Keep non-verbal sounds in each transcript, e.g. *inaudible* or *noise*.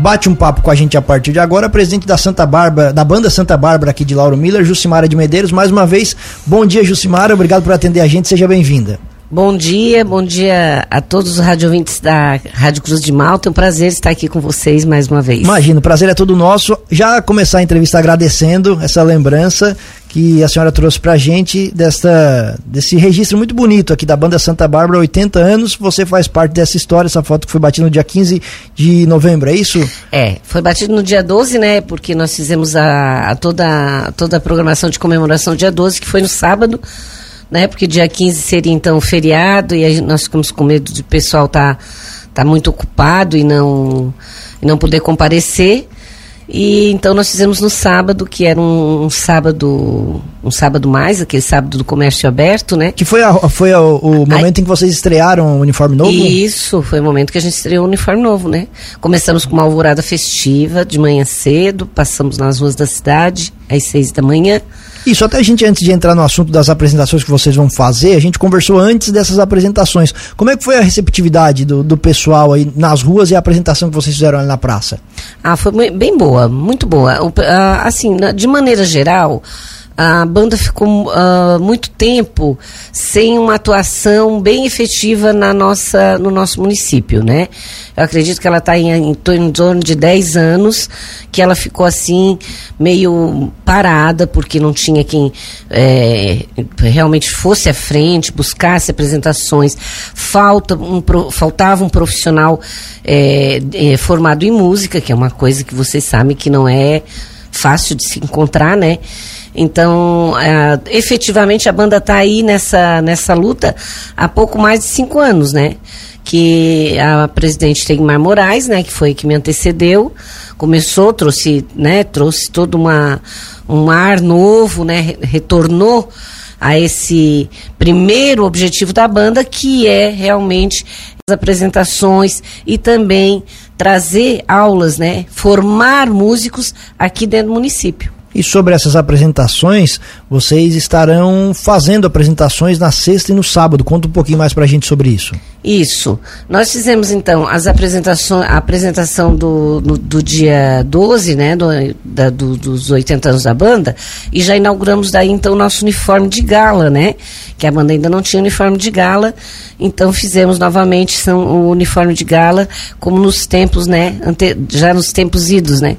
bate um papo com a gente a partir de agora, presidente da Santa Bárbara, da banda Santa Bárbara aqui de Lauro Miller, Jucimara de Medeiros. Mais uma vez, bom dia, Jucimara. Obrigado por atender a gente. Seja bem-vinda. Bom dia, bom dia a todos os radiovintes da Rádio Cruz de Malta. É um prazer estar aqui com vocês mais uma vez. Imagino, o prazer é todo nosso. Já começar a entrevista agradecendo essa lembrança que a senhora trouxe pra gente desta, desse registro muito bonito aqui da banda Santa Bárbara, 80 anos. Você faz parte dessa história, essa foto que foi batida no dia 15 de novembro, é isso? É, foi batido no dia 12, né? Porque nós fizemos a, a toda, toda a programação de comemoração dia 12, que foi no sábado né? Porque dia 15 seria então feriado e nós ficamos com medo de o pessoal tá tá muito ocupado e não e não poder comparecer. E então nós fizemos no sábado, que era um, um, sábado, um sábado mais, aquele sábado do comércio aberto, né? Que foi, a, foi a, o momento em que vocês estrearam o uniforme novo? Isso, foi o momento que a gente estreou o uniforme novo, né? Começamos com uma alvorada festiva de manhã cedo, passamos nas ruas da cidade às seis da manhã. Isso, até a gente, antes de entrar no assunto das apresentações que vocês vão fazer, a gente conversou antes dessas apresentações. Como é que foi a receptividade do, do pessoal aí nas ruas e a apresentação que vocês fizeram ali na praça? Ah, foi bem boa, muito boa. Assim, de maneira geral, a banda ficou uh, muito tempo sem uma atuação bem efetiva na nossa, no nosso município, né? Eu acredito que ela está em, em, torno de 10 anos, que ela ficou assim, meio parada, porque não tinha quem é, realmente fosse à frente, buscasse apresentações. Falta um, faltava um profissional é, é, formado em música, que é uma coisa que vocês sabem que não é fácil de se encontrar, né? Então, é, efetivamente, a banda está aí nessa, nessa luta há pouco mais de cinco anos, né? Que a presidente Tegmar Moraes, né, que foi que me antecedeu, começou, trouxe, né, trouxe todo uma, um ar novo, né, retornou a esse primeiro objetivo da banda, que é realmente as apresentações e também trazer aulas, né, formar músicos aqui dentro do município. E sobre essas apresentações, vocês estarão fazendo apresentações na sexta e no sábado. Conta um pouquinho mais para a gente sobre isso. Isso. Nós fizemos então as apresentações, a apresentação do, do, do dia 12, né, do, da, do, dos 80 anos da banda, e já inauguramos daí então o nosso uniforme de gala, né? Que a banda ainda não tinha uniforme de gala, então fizemos novamente são, o uniforme de gala, como nos tempos, né, ante, já nos tempos idos, né?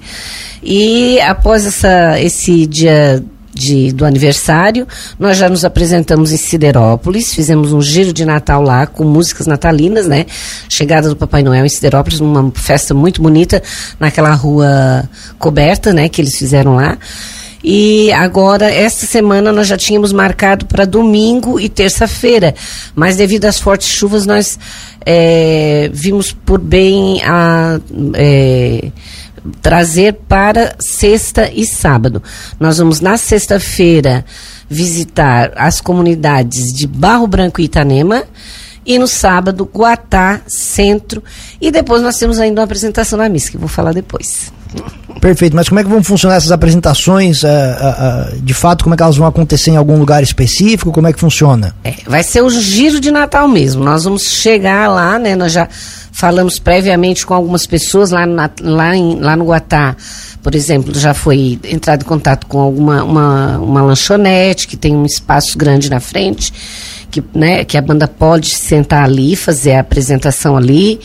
E após essa, esse dia de, do aniversário, nós já nos apresentamos em Siderópolis, fizemos um giro de Natal lá com músicas natalinas, né? Chegada do Papai Noel em Siderópolis, uma festa muito bonita naquela rua coberta, né? Que eles fizeram lá. E agora, esta semana, nós já tínhamos marcado para domingo e terça-feira, mas devido às fortes chuvas, nós é, vimos por bem a. É, trazer para sexta e sábado. Nós vamos na sexta-feira visitar as comunidades de Barro Branco e Itanema e no sábado Guatá, Centro e depois nós temos ainda uma apresentação na missa que eu vou falar depois. Perfeito, mas como é que vão funcionar essas apresentações? Uh, uh, uh, de fato, como é que elas vão acontecer em algum lugar específico? Como é que funciona? É, vai ser o giro de Natal mesmo. Nós vamos chegar lá, né? Nós já falamos previamente com algumas pessoas lá, na, lá, em, lá no Guatá. Por exemplo, já foi entrado em contato com alguma uma, uma lanchonete que tem um espaço grande na frente, que, né, que a banda pode sentar ali, fazer a apresentação ali.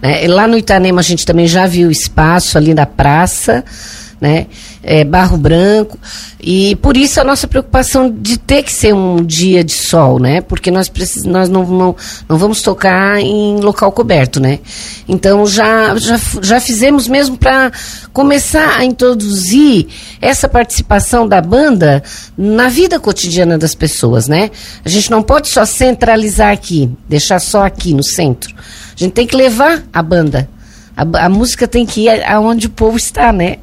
Né? lá no Itanema a gente também já viu espaço ali na praça né? É, barro branco. E por isso a nossa preocupação de ter que ser um dia de sol, né? Porque nós, precis, nós não, não, não vamos tocar em local coberto, né? Então já, já, já fizemos mesmo para começar a introduzir essa participação da banda na vida cotidiana das pessoas, né? A gente não pode só centralizar aqui, deixar só aqui no centro. A gente tem que levar a banda a, a, música tem que ir aonde o povo está, né?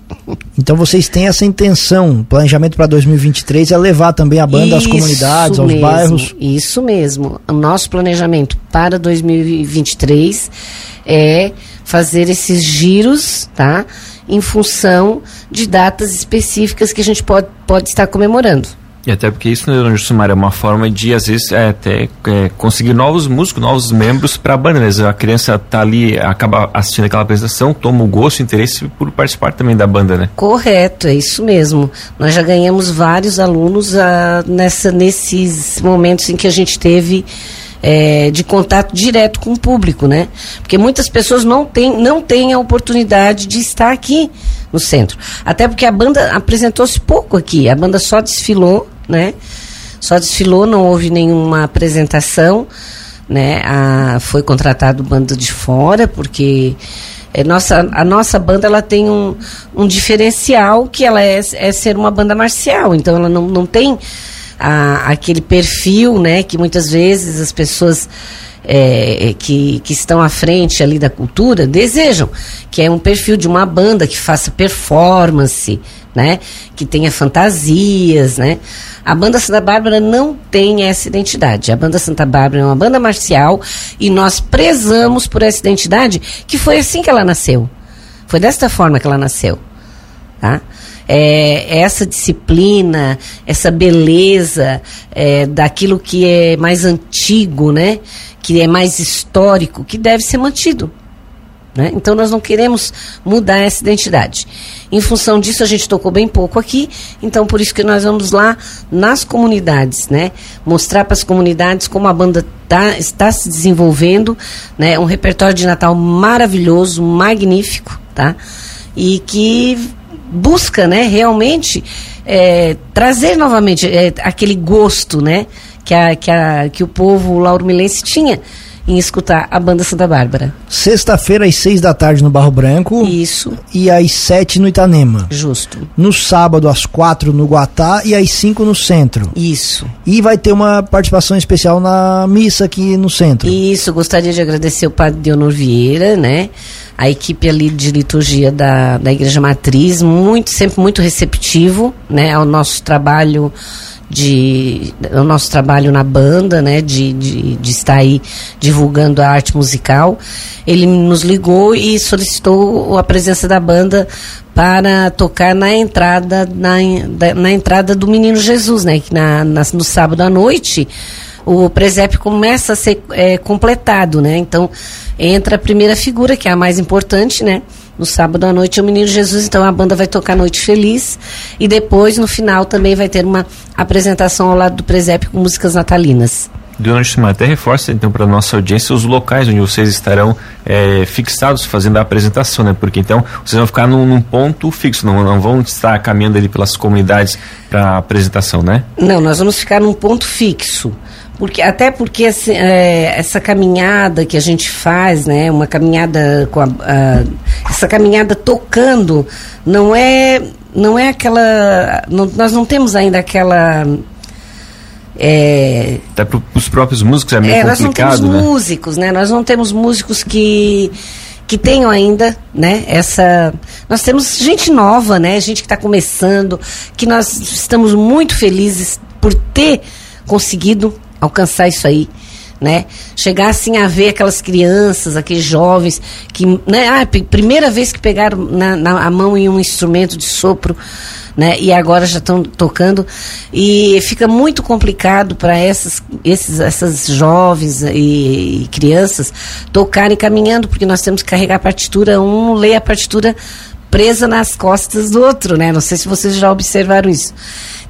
Então vocês têm essa intenção, planejamento para 2023 é levar também a banda isso às comunidades, aos mesmo, bairros. Isso mesmo. O nosso planejamento para 2023 é fazer esses giros, tá? Em função de datas específicas que a gente pode, pode estar comemorando. E até porque isso, né, dona Jusumar, é uma forma de, às vezes, é, até é, conseguir novos músicos, novos membros para a banda. Né? A criança tá ali, acaba assistindo aquela apresentação, toma o gosto, o interesse por participar também da banda, né? Correto, é isso mesmo. Nós já ganhamos vários alunos ah, nessa, nesses momentos em que a gente teve é, de contato direto com o público, né? Porque muitas pessoas não têm, não têm a oportunidade de estar aqui no centro. Até porque a banda apresentou-se pouco aqui, a banda só desfilou, né? Só desfilou, não houve nenhuma apresentação, né? A, foi contratado banda de fora, porque é, nossa, a nossa banda ela tem um, um diferencial que ela é, é ser uma banda marcial, então ela não, não tem a, aquele perfil, né, que muitas vezes as pessoas é, que, que estão à frente ali da cultura desejam, que é um perfil de uma banda que faça performance, né, que tenha fantasias, né. A banda Santa Bárbara não tem essa identidade. A banda Santa Bárbara é uma banda marcial e nós prezamos por essa identidade, que foi assim que ela nasceu. Foi desta forma que ela nasceu, tá? É, essa disciplina, essa beleza é, daquilo que é mais antigo, né? Que é mais histórico, que deve ser mantido. Né? Então nós não queremos mudar essa identidade. Em função disso a gente tocou bem pouco aqui, então por isso que nós vamos lá nas comunidades, né? Mostrar para as comunidades como a banda tá, está se desenvolvendo, né? Um repertório de Natal maravilhoso, magnífico, tá? E que busca, né, realmente é, trazer novamente é, aquele gosto, né, que, a, que, a, que o povo lauromilense tinha em escutar a banda Santa Bárbara. Sexta-feira às seis da tarde no Barro Branco. Isso. E às sete no Itanema. Justo. No sábado às quatro no Guatá e às cinco no centro. Isso. E vai ter uma participação especial na missa aqui no centro. Isso. Gostaria de agradecer o Padre Deonor Vieira, né? a equipe ali de liturgia da, da Igreja Matriz, muito, sempre muito receptivo, né, ao nosso trabalho de o nosso trabalho na banda, né, de, de, de, estar aí divulgando a arte musical. Ele nos ligou e solicitou a presença da banda para tocar na entrada na, na entrada do Menino Jesus, né, que na, na no sábado à noite o presépio começa a ser é, completado, né? Então entra a primeira figura, que é a mais importante, né? No sábado à noite é o Menino Jesus, então a banda vai tocar Noite Feliz e depois no final também vai ter uma apresentação ao lado do presépio com músicas natalinas. Juscelina, até reforça então para a nossa audiência os locais onde vocês estarão é, fixados fazendo a apresentação, né? Porque então vocês vão ficar num, num ponto fixo, não, não, vão estar caminhando ali pelas comunidades para a apresentação, né? Não, nós vamos ficar num ponto fixo. Porque, até porque assim, é, essa caminhada que a gente faz, né, uma caminhada com a, a, essa caminhada tocando, não é não é aquela não, nós não temos ainda aquela é, até para os próprios músicos é meio é, complicado, nós não temos né? músicos, né? Nós não temos músicos que que tenham ainda, né, essa... Nós temos gente nova, né, gente que está começando, que nós estamos muito felizes por ter conseguido alcançar isso aí, né? Chegar assim a ver aquelas crianças, aqueles jovens que, né? Ah, primeira vez que pegaram na, na mão em um instrumento de sopro, né? E agora já estão tocando e fica muito complicado para essas, esses, essas jovens e, e, crianças tocarem caminhando porque nós temos que carregar a partitura um lê a partitura presa nas costas do outro, né? Não sei se vocês já observaram isso.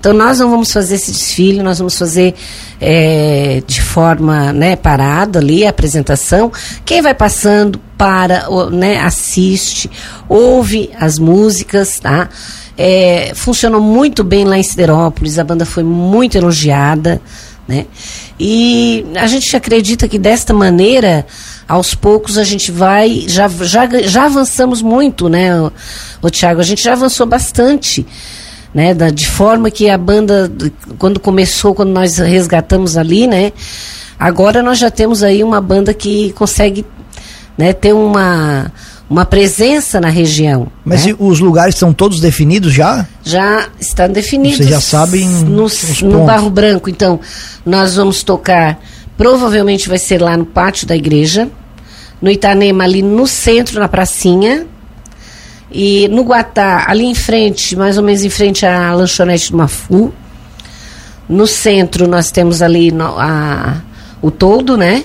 Então nós não vamos fazer esse desfile, nós vamos fazer é, de forma né, parada ali a apresentação. Quem vai passando para, né, assiste, ouve as músicas, tá? É, funcionou muito bem lá em Siderópolis, a banda foi muito elogiada, né? E a gente acredita que desta maneira, aos poucos a gente vai, já, já, já avançamos muito, né, o, o Tiago? A gente já avançou bastante né? Da, de forma que a banda, quando começou, quando nós resgatamos ali, né? Agora nós já temos aí uma banda que consegue né, ter uma, uma presença na região. Mas né? os lugares estão todos definidos já? Já estão definidos. Vocês já sabem no, no Barro Branco. Então, nós vamos tocar, provavelmente vai ser lá no pátio da igreja, no Itanema, ali no centro, na pracinha, e no Guatá, ali em frente, mais ou menos em frente à lanchonete do Mafu. No centro nós temos ali no, a, o todo, né?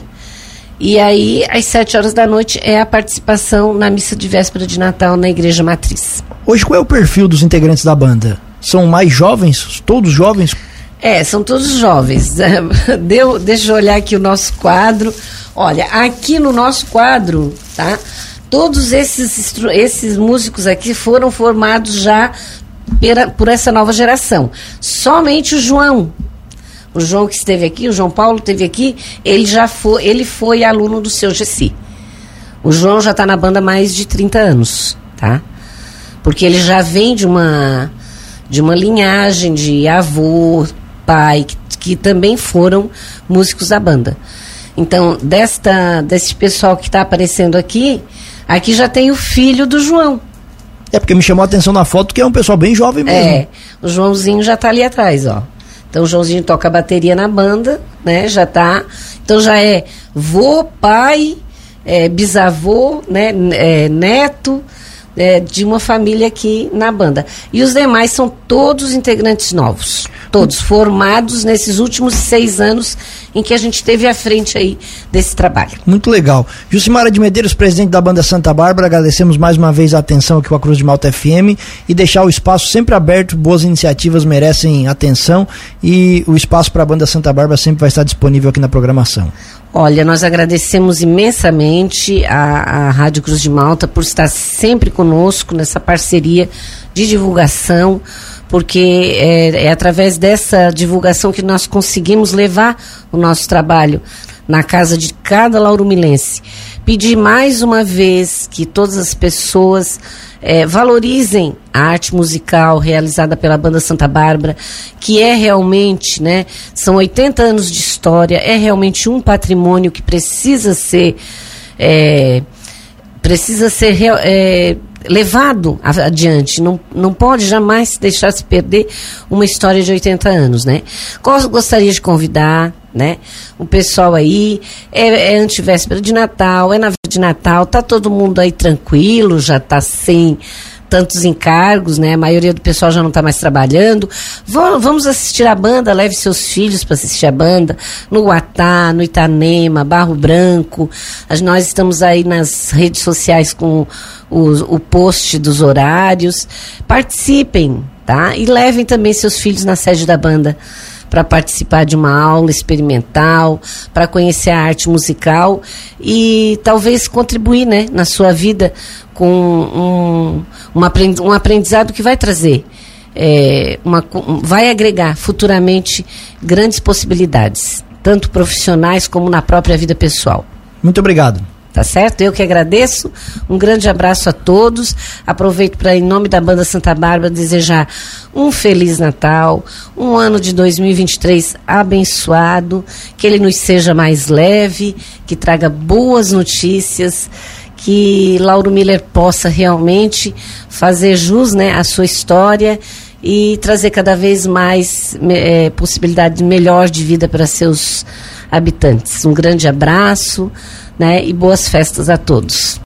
E aí, às sete horas da noite, é a participação na missa de véspera de Natal na Igreja Matriz. Hoje, qual é o perfil dos integrantes da banda? São mais jovens? Todos jovens? É, são todos jovens. *laughs* Deu, deixa eu olhar aqui o nosso quadro. Olha, aqui no nosso quadro, tá? Todos esses, esses músicos aqui foram formados já pela, por essa nova geração. Somente o João, o João que esteve aqui, o João Paulo esteve aqui, ele já foi, ele foi aluno do seu Gessi. O João já está na banda há mais de 30 anos, tá? Porque ele já vem de uma de uma linhagem de avô, pai, que, que também foram músicos da banda. Então, desta desse pessoal que está aparecendo aqui, aqui já tem o filho do João. É porque me chamou a atenção na foto que é um pessoal bem jovem mesmo. É, o Joãozinho já está ali atrás, ó. Então o Joãozinho toca bateria na banda, né? Já tá. Então já é vô, pai, é, bisavô, né? É, neto é, de uma família aqui na banda. E os demais são todos integrantes novos. Todos formados nesses últimos seis anos em que a gente teve à frente aí desse trabalho. Muito legal. Jucimara de Medeiros, presidente da banda Santa Bárbara, agradecemos mais uma vez a atenção aqui com a Cruz de Malta FM e deixar o espaço sempre aberto, boas iniciativas merecem atenção e o espaço para a banda Santa Bárbara sempre vai estar disponível aqui na programação. Olha, nós agradecemos imensamente a, a Rádio Cruz de Malta por estar sempre conosco nessa parceria de divulgação porque é, é através dessa divulgação que nós conseguimos levar o nosso trabalho na casa de cada laurumilense. Pedir mais uma vez que todas as pessoas é, valorizem a arte musical realizada pela Banda Santa Bárbara, que é realmente, né, são 80 anos de história, é realmente um patrimônio que precisa ser. É, precisa ser é, levado adiante. Não, não pode jamais deixar se perder uma história de 80 anos, né? Gostaria de convidar, né? O pessoal aí, é, é antivéspera de Natal, é na de Natal, tá todo mundo aí tranquilo, já tá sem tantos encargos, né? A maioria do pessoal já não está mais trabalhando. Vamos assistir a banda, leve seus filhos para assistir a banda no Guatá, no Itanema, Barro Branco. Nós estamos aí nas redes sociais com o, o post dos horários. Participem, tá? E levem também seus filhos na sede da banda para participar de uma aula experimental, para conhecer a arte musical e talvez contribuir né, na sua vida com um, um aprendizado que vai trazer. É, uma, vai agregar futuramente grandes possibilidades, tanto profissionais como na própria vida pessoal. Muito obrigado. Tá certo? Eu que agradeço. Um grande abraço a todos. Aproveito para, em nome da Banda Santa Bárbara, desejar um Feliz Natal, um ano de 2023 abençoado, que ele nos seja mais leve, que traga boas notícias, que Lauro Miller possa realmente fazer jus né, à sua história e trazer cada vez mais é, possibilidade melhor de vida para seus habitantes. Um grande abraço né? E boas festas a todos.